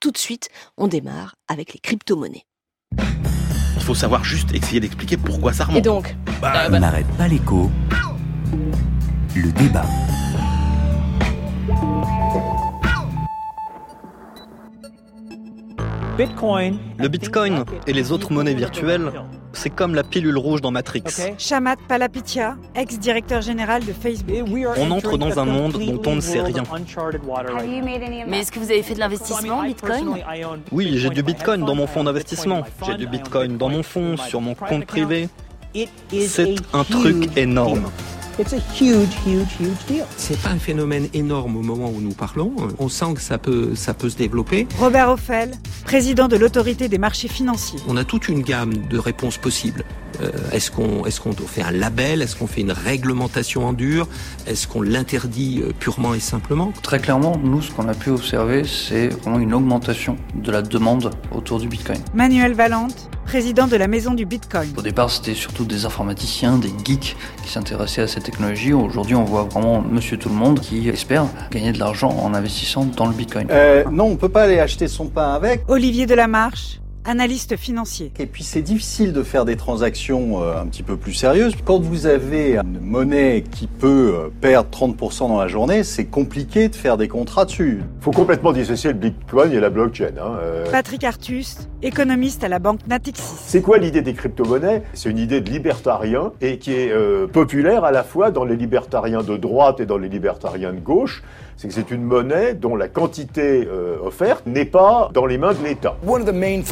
Tout de suite, on démarre avec les crypto-monnaies. Il faut savoir juste essayer d'expliquer pourquoi ça remonte. Et donc Bah, On n'arrête pas l'écho. Le débat. Le Bitcoin et les autres monnaies virtuelles, c'est comme la pilule rouge dans Matrix. Shamat ex-directeur général de Facebook. On entre dans un monde dont on ne sait rien. Mais est-ce que vous avez fait de l'investissement en Bitcoin? Oui, j'ai du Bitcoin dans mon fonds d'investissement. J'ai du Bitcoin dans mon fonds, sur mon compte privé. C'est un truc énorme. C'est pas un phénomène énorme au moment où nous parlons. On sent que ça peut, ça peut se développer. Robert Offel, président de l'autorité des marchés financiers. On a toute une gamme de réponses possibles. Euh, est-ce qu'on est-ce qu'on fait un label? Est-ce qu'on fait une réglementation en dur? Est-ce qu'on l'interdit euh, purement et simplement? Très clairement, nous, ce qu'on a pu observer, c'est vraiment une augmentation de la demande autour du Bitcoin. Manuel Valente, président de la maison du Bitcoin. Au départ, c'était surtout des informaticiens, des geeks qui s'intéressaient à cette technologie. Aujourd'hui, on voit vraiment monsieur tout le monde qui espère gagner de l'argent en investissant dans le Bitcoin. Euh, non, on peut pas aller acheter son pain avec. Olivier Delamarche, analyste financier. Et puis c'est difficile de faire des transactions euh, un petit peu plus sérieuses. Quand vous avez une monnaie qui peut euh, perdre 30% dans la journée, c'est compliqué de faire des contrats dessus. Il faut complètement dissocier le Bitcoin et la blockchain. Hein. Euh, Patrick Artus, économiste à la banque Natixis. C'est quoi l'idée des crypto-monnaies? C'est une idée de libertarien et qui est euh, populaire à la fois dans les libertariens de droite et dans les libertariens de gauche. C'est que c'est une monnaie dont la quantité euh, offerte n'est pas dans les mains de l'État.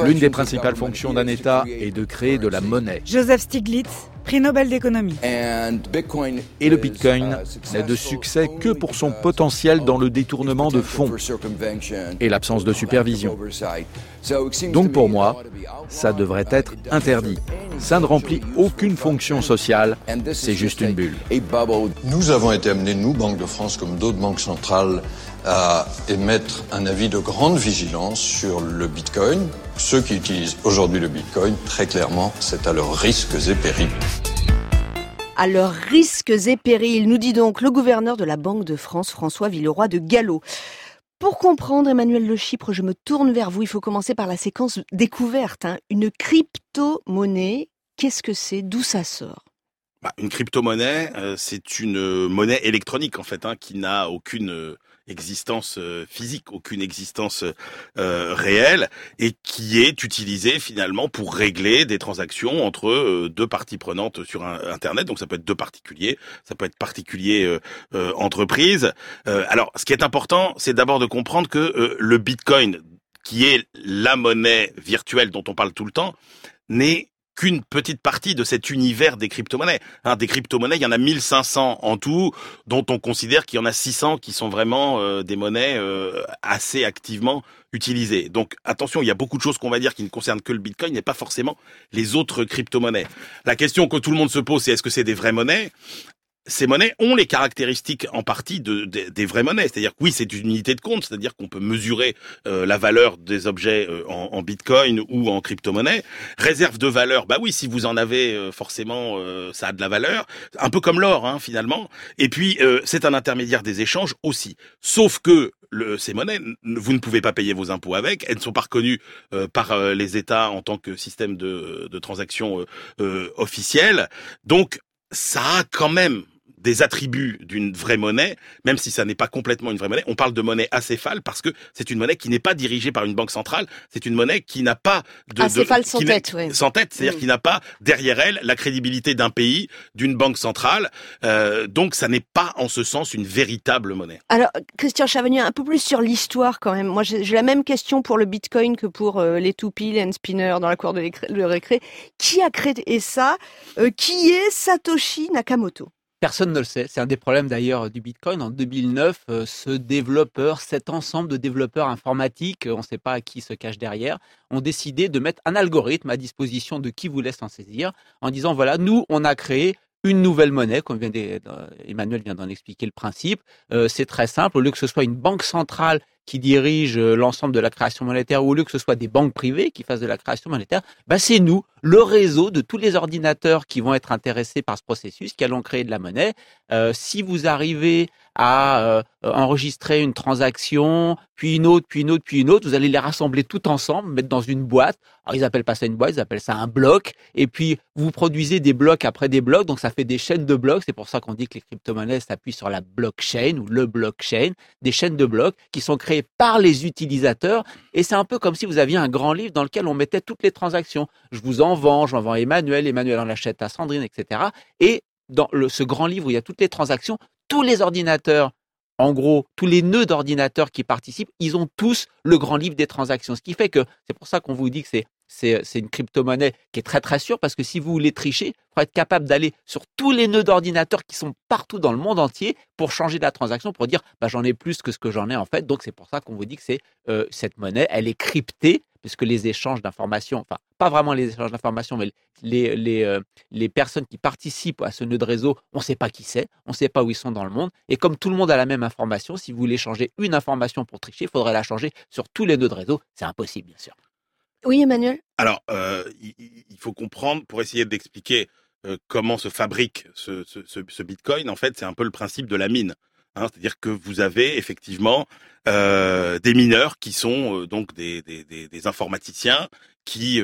L'une des principales fonctions d'un État est de créer de la monnaie. Joseph Stiglitz, prix Nobel d'économie. Et le Bitcoin n'a de succès que pour son potentiel dans le détournement de fonds et l'absence de supervision. Donc pour moi, ça devrait être interdit. Ça ne remplit aucune fonction sociale, c'est juste une bulle. Nous avons été amenés, nous, Banque de France, comme d'autres banques centrales, à émettre un avis de grande vigilance sur le Bitcoin. Ceux qui utilisent aujourd'hui le Bitcoin, très clairement, c'est à leurs risques et périls. À leurs risques et périls, nous dit donc le gouverneur de la Banque de France, François Villeroy de Gallo. Pour comprendre, Emmanuel Le Chypre, je me tourne vers vous. Il faut commencer par la séquence découverte. hein. Une crypto-monnaie, qu'est-ce que c'est? D'où ça sort? Bah, une crypto-monnaie, euh, c'est une euh, monnaie électronique en fait, hein, qui n'a aucune euh, existence euh, physique, aucune existence euh, réelle, et qui est utilisée finalement pour régler des transactions entre euh, deux parties prenantes sur Internet. Donc ça peut être deux particuliers, ça peut être particulier euh, euh, entreprise. Alors, ce qui est important, c'est d'abord de comprendre que le Bitcoin, qui est la monnaie virtuelle dont on parle tout le temps, n'est qu'une petite partie de cet univers des crypto-monnaies. Hein, des crypto-monnaies, il y en a 1500 en tout, dont on considère qu'il y en a 600 qui sont vraiment euh, des monnaies euh, assez activement utilisées. Donc attention, il y a beaucoup de choses qu'on va dire qui ne concernent que le Bitcoin et pas forcément les autres crypto-monnaies. La question que tout le monde se pose, c'est est-ce que c'est des vraies monnaies? Ces monnaies ont les caractéristiques en partie de, de- des vraies monnaies. C'est-à-dire que oui, c'est une unité de compte, c'est-à-dire qu'on peut mesurer euh, la valeur des objets euh, en, en bitcoin ou en crypto-monnaie. Réserve de valeur, bah oui, si vous en avez, euh, forcément, euh, ça a de la valeur. Un peu comme l'or, hein, finalement. Et puis, euh, c'est un intermédiaire des échanges aussi. Sauf que le, ces monnaies, vous ne pouvez pas payer vos impôts avec. Elles ne sont pas reconnues euh, par euh, les États en tant que système de, de transaction euh, euh, officiel. Donc, ça a quand même des attributs d'une vraie monnaie, même si ça n'est pas complètement une vraie monnaie. On parle de monnaie acéphale parce que c'est une monnaie qui n'est pas dirigée par une banque centrale. C'est une monnaie qui n'a pas de Acéphale de, sans tête, ouais. sans tête, c'est-à-dire Mm. qui n'a pas derrière elle la crédibilité d'un pays, d'une banque centrale. Euh, donc, ça n'est pas en ce sens une véritable monnaie. Alors, Christian Chavagnier, un peu plus sur l'histoire quand même. Moi, j'ai la même question pour le Bitcoin que pour euh, les toupies, les spinners dans la cour de le récré. Qui a créé ça Euh, Qui est Satoshi Nakamoto? Personne ne le sait. C'est un des problèmes d'ailleurs du Bitcoin. En 2009, euh, ce développeur, cet ensemble de développeurs informatiques, euh, on ne sait pas qui se cache derrière, ont décidé de mettre un algorithme à disposition de qui voulait s'en saisir, en disant voilà, nous, on a créé une nouvelle monnaie, comme d'e- Emmanuel vient d'en expliquer le principe. Euh, c'est très simple. Au lieu que ce soit une banque centrale qui dirigent euh, l'ensemble de la création monétaire, ou au lieu que ce soit des banques privées qui fassent de la création monétaire, bah c'est nous, le réseau de tous les ordinateurs qui vont être intéressés par ce processus, qui allons créer de la monnaie. Euh, si vous arrivez à euh, enregistrer une transaction, puis une autre, puis une autre, puis une autre. Vous allez les rassembler tout ensemble, mettre dans une boîte. Alors ils appellent pas ça une boîte, ils appellent ça un bloc. Et puis vous produisez des blocs après des blocs, donc ça fait des chaînes de blocs. C'est pour ça qu'on dit que les crypto-monnaies s'appuient sur la blockchain ou le blockchain, des chaînes de blocs qui sont créées par les utilisateurs. Et c'est un peu comme si vous aviez un grand livre dans lequel on mettait toutes les transactions. Je vous en vends, j'en vends Emmanuel, Emmanuel en achète à Sandrine, etc. Et dans ce grand livre où il y a toutes les transactions, tous les ordinateurs, en gros, tous les nœuds d'ordinateurs qui participent, ils ont tous le grand livre des transactions. Ce qui fait que c'est pour ça qu'on vous dit que c'est c'est une crypto-monnaie qui est très très sûre parce que si vous voulez tricher, il faut être capable d'aller sur tous les nœuds d'ordinateurs qui sont partout dans le monde entier pour changer la transaction, pour dire bah, j'en ai plus que ce que j'en ai en fait. Donc c'est pour ça qu'on vous dit que c'est euh, cette monnaie, elle est cryptée puisque les échanges d'informations, enfin pas vraiment les échanges d'informations, mais les, les, euh, les, personnes qui participent à ce nœud de réseau, on ne sait pas qui c'est, on ne sait pas où ils sont dans le monde. Et comme tout le monde a la même information, si vous voulez changer une information pour tricher, il faudrait la changer sur tous les nœuds de réseau. C'est impossible, bien sûr. Oui, Emmanuel Alors, euh, il, faut comprendre, pour essayer d'expliquer euh, comment se fabrique ce, Bitcoin, en fait, c'est un peu le principe de la mine. Hein, C'est-à-dire que vous avez effectivement euh, des mineurs qui sont donc des, informaticiens qui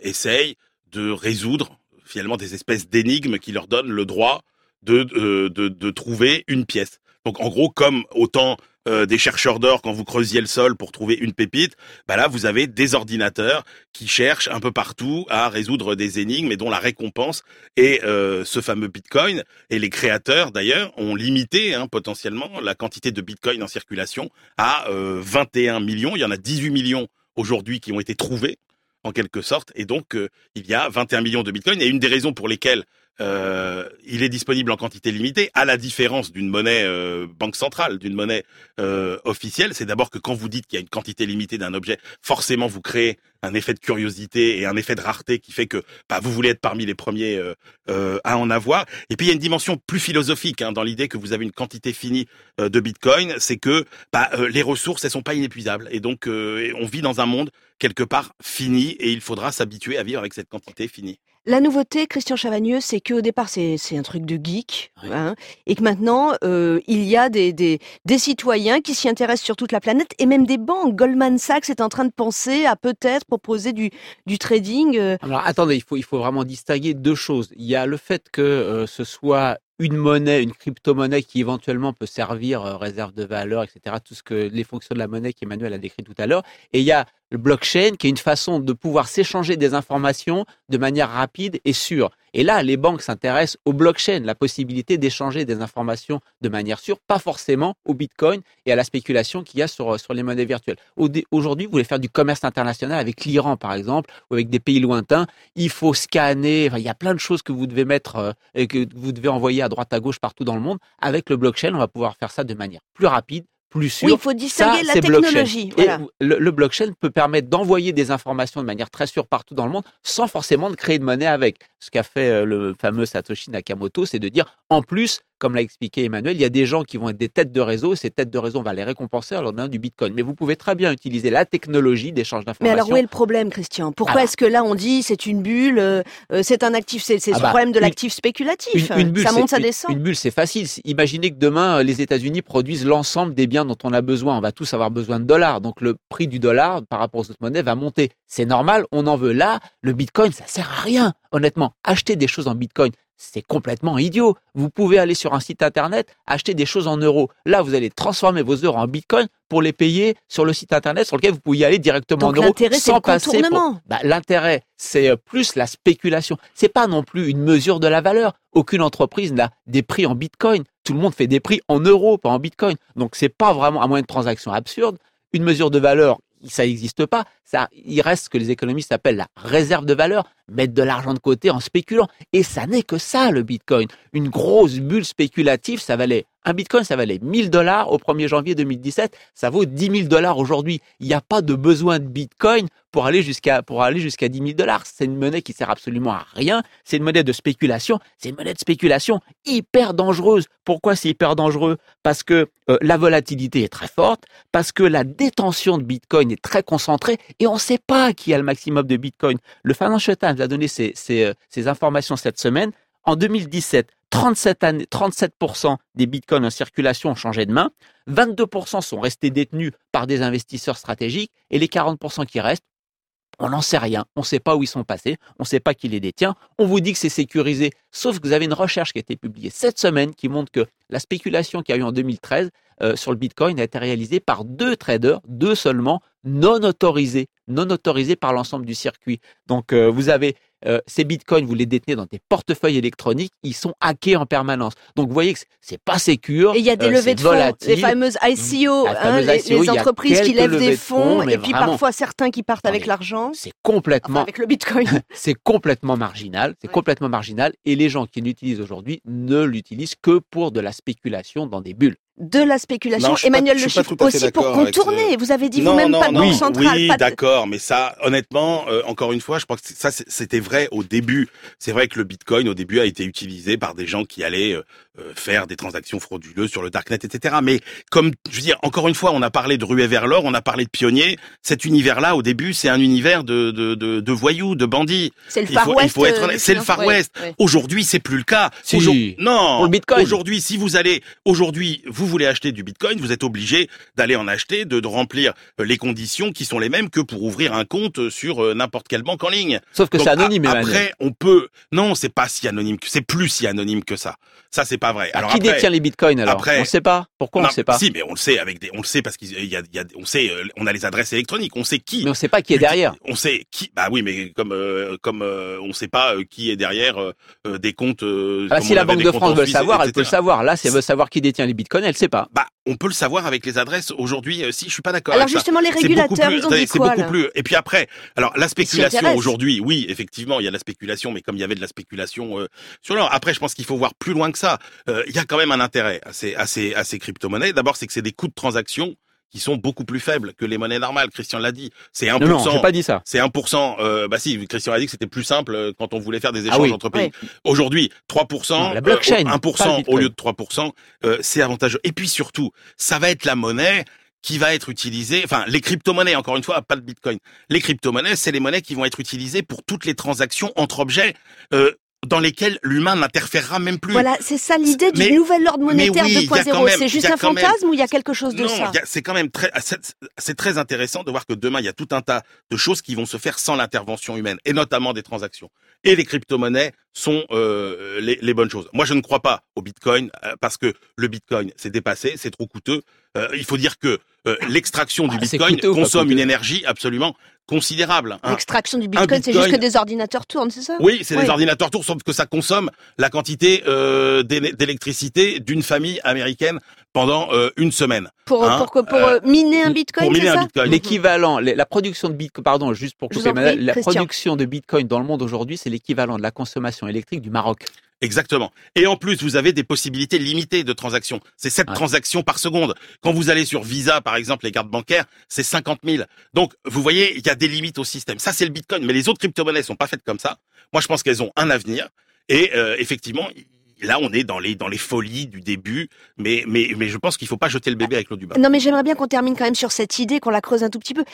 essayent de résoudre finalement des espèces d'énigmes qui leur donnent le droit de, de, de trouver une pièce. Donc en gros, comme autant euh, des chercheurs d'or quand vous creusiez le sol pour trouver une pépite, bah là vous avez des ordinateurs qui cherchent un peu partout à résoudre des énigmes et dont la récompense est euh, ce fameux Bitcoin. Et les créateurs d'ailleurs ont limité hein, potentiellement la quantité de Bitcoin en circulation à 21 euh, millions. Il y en a 18 millions aujourd'hui qui ont été trouvés en quelque sorte. Et donc, il y a 21 millions de bitcoins. Et une des raisons pour lesquelles euh, il est disponible en quantité limitée, à la différence d'une monnaie euh, banque centrale, d'une monnaie euh, officielle. C'est d'abord que quand vous dites qu'il y a une quantité limitée d'un objet, forcément vous créez un effet de curiosité et un effet de rareté qui fait que bah, vous voulez être parmi les premiers euh, euh, à en avoir. Et puis il y a une dimension plus philosophique hein, dans l'idée que vous avez une quantité finie de Bitcoin, c'est que bah, les ressources elles sont pas inépuisables et donc on vit dans un monde quelque part fini et il faudra s'habituer à vivre avec cette quantité finie. La nouveauté, Christian Chavagneux, c'est qu'au départ, c'est un truc de geek, hein, et que maintenant, euh, il y a des, des, des citoyens qui s'y intéressent sur toute la planète, et même des banques. Goldman Sachs est en train de penser à peut-être proposer du, du trading. Euh. Alors attendez, il faut, il faut vraiment distinguer deux choses. Il y a le fait que euh, ce soit une monnaie, une crypto-monnaie qui éventuellement peut servir réserve de valeur, etc. Tout ce que les fonctions de la monnaie qu'Emmanuel a décrit tout à l'heure. Et il y a le blockchain, qui est une façon de pouvoir s'échanger des informations de manière rapide et sûre. Et là, les banques s'intéressent au blockchain, la possibilité d'échanger des informations de manière sûre, pas forcément au Bitcoin et à la spéculation qu'il y a sur, sur les monnaies virtuelles. Aujourd'hui, vous voulez faire du commerce international avec l'Iran, par exemple, ou avec des pays lointains, il faut scanner, il y a plein de choses que vous devez mettre euh, et que vous devez envoyer à droite à gauche partout dans le monde. Avec le blockchain, on va pouvoir faire ça de manière plus rapide, plus sûr. Oui, il faut distinguer la technologie. Et le, blockchain peut permettre d'envoyer des informations de manière très sûre partout dans le monde sans forcément de créer de monnaie avec. Ce qu'a fait euh, le fameux Satoshi Nakamoto, c'est de dire, en plus, comme l'a expliqué Emmanuel, il y a des gens qui vont être des têtes de réseau. Ces têtes de réseau, on va les récompenser en leur donnant du Bitcoin. Mais vous pouvez très bien utiliser la technologie d'échange d'informations. Mais alors où est le problème, Christian? Pourquoi est-ce que là on dit c'est une bulle, euh, euh, c'est un actif, c'est le ah bah, problème de l'actif spéculatif une, bulle, Ça monte, ça descend. Une bulle, c'est facile. Imaginez que demain les États-Unis produisent l'ensemble des biens dont on a besoin. On va tous avoir besoin de dollars. Donc le prix du dollar par rapport aux autres monnaies va monter. C'est normal, on en veut. Là, le Bitcoin, ça sert à rien. Honnêtement, acheter des choses en Bitcoin, c'est complètement idiot. Vous pouvez aller sur un site internet, acheter des choses en euros. Là, vous allez transformer vos euros en bitcoin pour les payer sur le site internet sur lequel vous pouvez y aller directement en euros sans passer. Pour... Bah, l'intérêt, c'est euh, plus la spéculation. C'est pas non plus une mesure de la valeur. Aucune entreprise n'a des prix en bitcoin. Tout le monde fait des prix en euros, pas en bitcoin. Donc c'est pas vraiment, à moins de transactions absurdes, une mesure de valeur ça n'existe pas. Ça, il reste ce que les économistes appellent la réserve de valeur, mettre de l'argent de côté en spéculant. Et ça n'est que ça, le Bitcoin. Une grosse bulle spéculative, ça valait Un bitcoin, ça valait 1000 dollars au 1er janvier 2017, ça vaut 10 000 dollars aujourd'hui. Il n'y a pas de besoin de bitcoin pour aller jusqu'à pour aller jusqu'à 10 000 dollars. C'est une monnaie qui sert absolument à rien. C'est une monnaie de spéculation. C'est une monnaie de spéculation hyper dangereuse. Pourquoi c'est hyper dangereux? Parce que euh, la volatilité est très forte, parce que la détention de bitcoin est très concentrée et on ne sait pas qui a le maximum de bitcoin. Le Financial Times a donné ces, ces, euh, ces informations cette semaine. En 2017, 37, années, 37% des bitcoins en circulation ont changé de main, 22% sont restés détenus par des investisseurs stratégiques et les 40% qui restent, on n'en sait rien, on ne sait pas où ils sont passés, on ne sait pas qui les détient, on vous dit que c'est sécurisé, sauf que vous avez une recherche qui a été publiée cette semaine qui montre que la spéculation qu'il y a eu en 2013 euh, sur le Bitcoin a été réalisée par deux traders, deux seulement, non autorisés, non autorisés par l'ensemble du circuit. Donc euh, vous avez euh, ces bitcoins, vous les détenez dans des portefeuilles électroniques, ils sont hackés en permanence. Donc vous voyez que c'est pas sécure. Et il y a des euh, levées de fonds, volatile. les fameuses ICO, hein, fameuse les, ICO, entreprises qui lèvent des de fonds, et puis vraiment. parfois certains qui partent avec l'argent, C'est complètement, enfin, avec le bitcoin. c'est complètement marginal, c'est complètement marginal, et les gens qui l'utilisent aujourd'hui ne l'utilisent que pour de la spéculation dans des bulles. De la spéculation. Non, pas- Emmanuel Le fait aussi pour contourner. ce- Vous avez dit vous-même pas de non. banque centrale. Oui, de- d'accord, mais ça, honnêtement, euh, encore une fois, je pense que ça, c'était vrai au début. C'est vrai que le Bitcoin, au début, a été utilisé par des gens qui allaient euh, faire des transactions frauduleuses sur le darknet, etc. Mais comme, je veux dire, encore une fois, on a parlé de ruée vers l'or, on a parlé de pionniers. Cet univers-là, au début, c'est un univers de, de, de, de voyous, de bandits. C'est le Far faut, West. il faut être euh, C'est le Far ouais, West. ouais. Aujourd'hui, c'est plus le cas. Si. Aujourd'hui- non. Pour le Bitcoin. Aujourd'hui, si vous allez, aujourd'hui, vous voulez acheter du Bitcoin, vous êtes obligé d'aller en acheter, de, de remplir euh, les conditions qui sont les mêmes que pour ouvrir un compte sur euh, n'importe quelle banque en ligne. Sauf que c'est anonyme, a-. Après, on peut. Non, c'est pas si anonyme que c'est plus si anonyme que ça. Ça, c'est pas vrai. Alors qui après, détient les bitcoins alors? après- On ne sait pas. Pourquoi on ne sait pas? Si, mais on le sait avec des, on le sait parce qu'il y a, il y a, on sait, euh, on a les adresses électroniques, on sait qui. Mais on ne sait pas qui est derrière. On sait qui. Bah oui, mais comme euh, comme euh, on sait pas euh, qui est derrière euh, euh, des comptes. euh, Ah, si la Banque de France veut le Suisse, savoir, elle peut le savoir. Là, si elle veut savoir qui détient les bitcoins, elle ne sait pas. Bah, on peut le savoir avec les adresses. Aujourd'hui, euh, si je suis pas d'accord. Alors avec ça. justement, les régulateurs, plus- ils ont dit quoi beaucoup plus. Et puis après, alors la spéculation aujourd'hui, oui, effectivement, il y a de la spéculation, mais comme il y avait de la spéculation euh, sur l'or. Après, je pense qu'il faut voir plus loin que ça. Euh, Il y a quand même un intérêt à ces, à ces, à ces crypto-monnaies. D'abord, c'est que c'est des coûts de transaction qui sont beaucoup plus faibles que les monnaies normales. Christian l'a dit. C'est 1%. Non, non, j'ai pas dit ça. C'est 1%. Euh, bah si, Christian a dit que c'était plus simple euh, quand on voulait faire des Ah échanges oui. entre pays. Aujourd'hui, 3%, Non, la blockchain, euh, pas le 1% au lieu de 3%, euh, c'est avantageux. Et puis surtout, ça va être la monnaie qui va être utilisée, enfin les crypto-monnaies, encore une fois, pas de Bitcoin. Les crypto-monnaies, c'est les monnaies qui vont être utilisées pour toutes les transactions entre objets euh, dans lesquelles l'humain n'interférera même plus. Voilà, c'est ça l'idée du nouvel ordre monétaire oui, a quand 2.0. même- C'est juste un quand même- fantasme ou il y a quelque chose de non, ça c'est quand même très, c'est- c'est très intéressant de voir que demain il y a tout un tas de choses qui vont se faire sans l'intervention humaine et notamment des transactions. Et les crypto-monnaies sont euh, les, les bonnes choses. Moi, je ne crois pas au Bitcoin euh, parce que le Bitcoin c'est dépassé, c'est trop coûteux. Euh, il faut dire que euh, l'extraction du Ah, Bitcoin consomme une énergie absolument considérable. hein. L'extraction du bitcoin, c'est juste que des ordinateurs tournent, c'est ça? Oui, c'est Oui. des ordinateurs tours, sauf que ça consomme la quantité euh, d'é- d'électricité d'une famille américaine pendant euh, une semaine. Pour, Hein, pour, que- pour euh, miner un bitcoin, pour miner c'est un ça? Bitcoin. L'équivalent, la production de bitcoin, pardon, juste pour couper, prie, la Christian. production de bitcoin dans le monde aujourd'hui, c'est l'équivalent de la consommation électrique du Maroc. Exactement. Et en plus, vous avez des possibilités limitées de transactions. C'est 7 Ouais. transactions par seconde. Quand vous allez sur Visa, par exemple, les cartes bancaires, c'est 50 000. Donc, vous voyez, il y a des limites au système. Ça, c'est le Bitcoin. Mais les autres crypto-monnaies sont pas faites comme ça. Moi, je pense qu'elles ont un avenir. Et euh, effectivement, là, on est dans les dans les folies du début. Mais mais mais je pense qu'il faut pas jeter le bébé avec l'eau du bain. Non, mais j'aimerais bien qu'on termine quand même sur cette idée, qu'on la creuse un tout petit peu.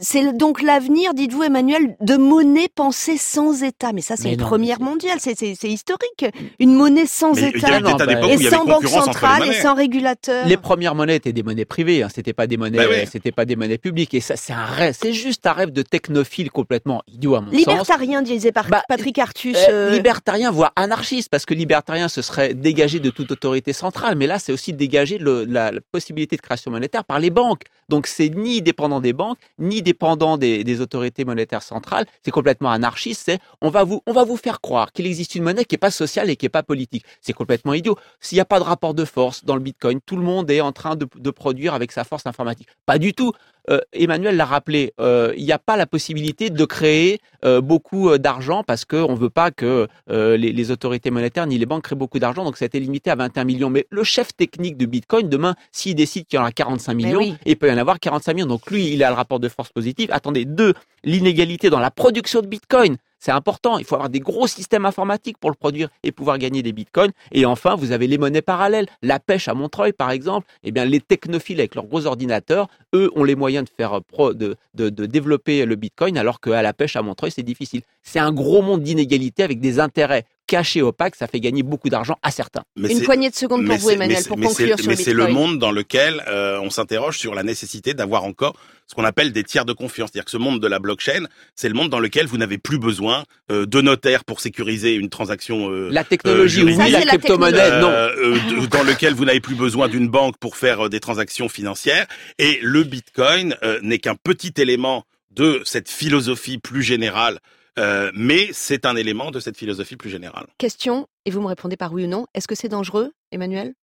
C'est donc l'avenir, dites-vous, Emmanuel, de monnaie pensée sans État. Mais ça, c'est une non, première mondiale. C'est, c'est, c'est historique. Une monnaie sans Mais il y a eu État. des bah, où il Et y avait sans banque centrale et sans régulateur. Les premières monnaies étaient des monnaies privées, hein, c'était pas des monnaies, Bah ouais. c'était pas des monnaies publiques. Et ça, c'est un rêve, c'est juste un rêve de technophile complètement idiot à mon sens. Libertarien, disait Bah, Patrick Artus. Euh, euh, libertarien, voire anarchiste, parce que libertarien, ce serait dégager de toute autorité centrale, mais là, c'est aussi dégager le- la, possibilité de création monétaire par les banques. Donc, c'est ni dépendant des banques, ni dépendant des, autorités monétaires centrales. C'est complètement anarchiste. C'est on va vous, on va vous faire croire qu'il existe une monnaie qui est pas sociale et qui est pas politique. C'est complètement idiot. S'il n'y a pas de rapport de force dans le Bitcoin, tout le monde est en train de, de produire avec sa force informatique. Pas du tout. Euh, Emmanuel l'a rappelé, euh, il n'y a pas la possibilité de créer euh, beaucoup d'argent parce qu'on ne veut pas que les, les, autorités monétaires ni les banques créent beaucoup d'argent. Donc ça a été limité à 21 millions. Mais le chef technique de Bitcoin, demain, s'il décide qu'il y en a 45 millions, il peut y en avoir 45 millions. Donc lui, il a le rapport de force positive. Attendez, deux, l'inégalité dans la production de Bitcoin. C'est important. Il faut avoir des gros systèmes informatiques pour le produire et pouvoir gagner des bitcoins. Et enfin, vous avez les monnaies parallèles. La pêche à Montreuil, par exemple. Eh bien, les technophiles avec leurs gros ordinateurs, eux, ont les moyens de faire pro, de, de, de développer le bitcoin, alors qu'à la pêche à Montreuil, c'est difficile. C'est un gros monde d'inégalités avec des intérêts cachés opaques. Ça fait gagner beaucoup d'argent à certains. Une poignée de secondes pour vous, Emmanuel, pour conclure sur. Mais c'est le monde dans lequel euh, on s'interroge sur la nécessité d'avoir encore ce qu'on appelle des tiers de confiance. C'est-à-dire que ce monde de la blockchain, c'est le monde dans lequel vous n'avez plus besoin euh, de notaire pour sécuriser une transaction. Euh, la technologie, euh, oui, la crypto-monnaie, non. dans lequel vous n'avez plus besoin d'une banque pour faire des transactions financières. Et le Bitcoin n'est qu'un petit élément de cette philosophie plus générale mais c'est un élément de cette philosophie plus générale. Question, et vous me répondez par oui ou non. Est-ce que c'est dangereux, Emmanuel?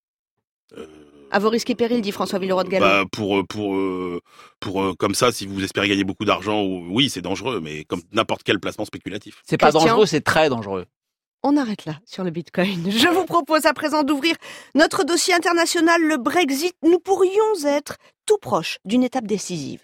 À vos risques et périls, dit François Villeroy de Gallo. Bah pour euh, pour euh, pour euh, comme ça, si vous espérez gagner beaucoup d'argent, oui, c'est dangereux, mais comme n'importe quel placement spéculatif. C'est pas dangereux, c'est très dangereux. On arrête là sur le Bitcoin. Je vous propose à présent d'ouvrir notre dossier international, le Brexit. Nous pourrions être tout proche d'une étape décisive.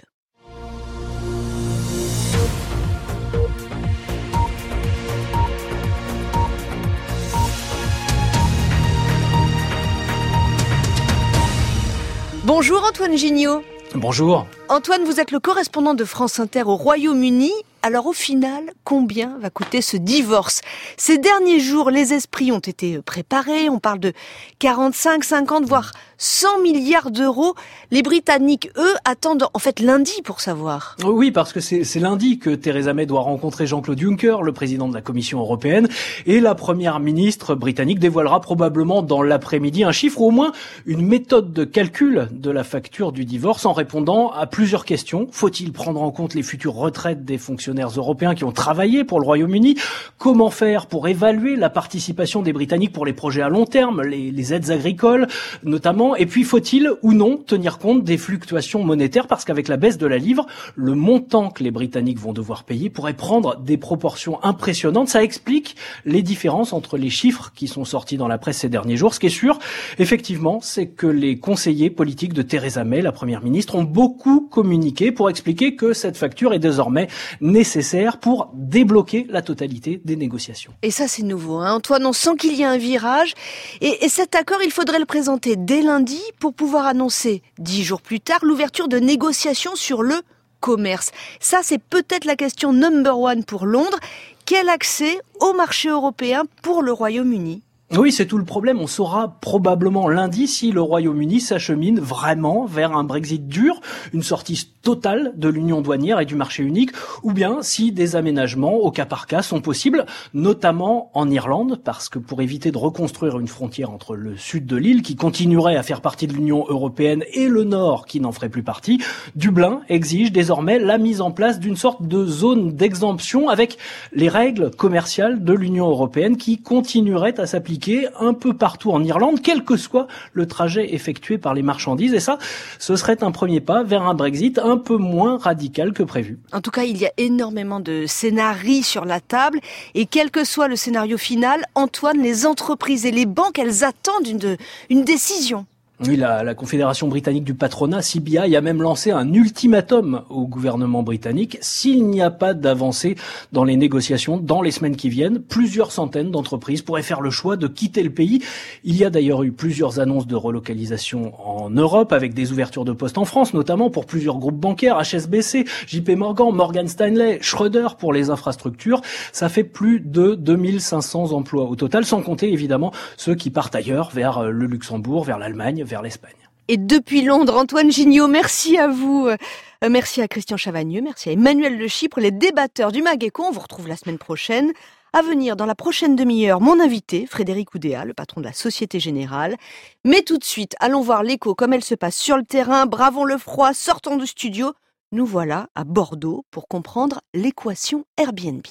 Bonjour Antoine Gignot. Bonjour. Antoine, vous êtes le correspondant de France Inter au Royaume-Uni. Alors au final, combien va coûter ce divorce? Ces derniers jours, les esprits ont été préparés. On parle de 45, 50, voire 100 milliards d'euros. Les Britanniques, eux, attendent en fait lundi pour savoir. Oui, parce que c'est lundi que Theresa May doit rencontrer Jean-Claude Juncker, le président de la Commission européenne, et la première ministre britannique dévoilera probablement dans l'après-midi un chiffre ou au moins une méthode de calcul de la facture du divorce en répondant à plusieurs questions. Faut-il prendre en compte les futures retraites des fonctionnaires européens qui ont travaillé pour le Royaume-Uni? Comment faire pour évaluer la participation des Britanniques pour les projets à long terme, les, les aides agricoles notamment Et puis faut-il ou non tenir compte des fluctuations monétaires? Parce qu'avec la baisse de la livre, le montant que les Britanniques vont devoir payer pourrait prendre des proportions impressionnantes. Ça explique les différences entre les chiffres qui sont sortis dans la presse ces derniers jours. Ce qui est sûr, effectivement, c'est que les conseillers politiques de Theresa May, la première ministre, ont beaucoup communiqué pour expliquer que cette facture est désormais nécessaire pour débloquer la totalité des négociations. Et ça, c'est nouveau. Hein. Antoine, on sent qu'il y a un virage. Et, et cet accord, il faudrait le présenter dès lundi pour pouvoir annoncer, dix jours plus tard, l'ouverture de négociations sur le commerce. Ça, c'est peut-être la question number one pour Londres. Quel accès au marché européen pour le Royaume-Uni? Oui, c'est tout le problème. On saura probablement lundi si le Royaume-Uni s'achemine vraiment vers un Brexit dur, une sortie totale de l'union douanière et du marché unique, ou bien si des aménagements au cas par cas sont possibles, notamment en Irlande, parce que pour éviter de reconstruire une frontière entre le sud de l'île, qui continuerait à faire partie de l'Union européenne, et le nord, qui n'en ferait plus partie, Dublin exige désormais la mise en place d'une sorte de zone d'exemption avec les règles commerciales de l'Union européenne qui continueraient à s'appliquer un peu partout en Irlande, quel que soit le trajet effectué par les marchandises. Et ça, ce serait un premier pas vers un Brexit un peu moins radical que prévu. En tout cas, il y a énormément de scénarios sur la table. Et quel que soit le scénario final, Antoine, les entreprises et les banques, elles attendent une, une décision. Oui, la, la, Confédération britannique du patronat, CBI, a même lancé un ultimatum au gouvernement britannique. S'il n'y a pas d'avancée dans les négociations dans les semaines qui viennent, plusieurs centaines d'entreprises pourraient faire le choix de quitter le pays. Il y a d'ailleurs eu plusieurs annonces de relocalisation en Europe, avec des ouvertures de postes en France, notamment pour plusieurs groupes bancaires, HSBC, JP Morgan, Morgan Stanley, Schroeder pour les infrastructures. Ça fait plus de 2500 emplois au total, sans compter évidemment ceux qui partent ailleurs, vers le Luxembourg, vers l'Allemagne, vers l'Espagne. Et depuis Londres, Antoine Gignot, merci à vous. Euh, merci à Christian Chavagneux, merci à Emmanuel Le Chypre, les débatteurs du Mageco. On vous retrouve la semaine prochaine. À venir dans la prochaine demi-heure, mon invité, Frédéric Oudéa, le patron de la Société Générale. Mais tout de suite, allons voir l'écho comme elle se passe sur le terrain. Bravons le froid, sortons du studio. Nous voilà à Bordeaux pour comprendre l'équation Airbnb.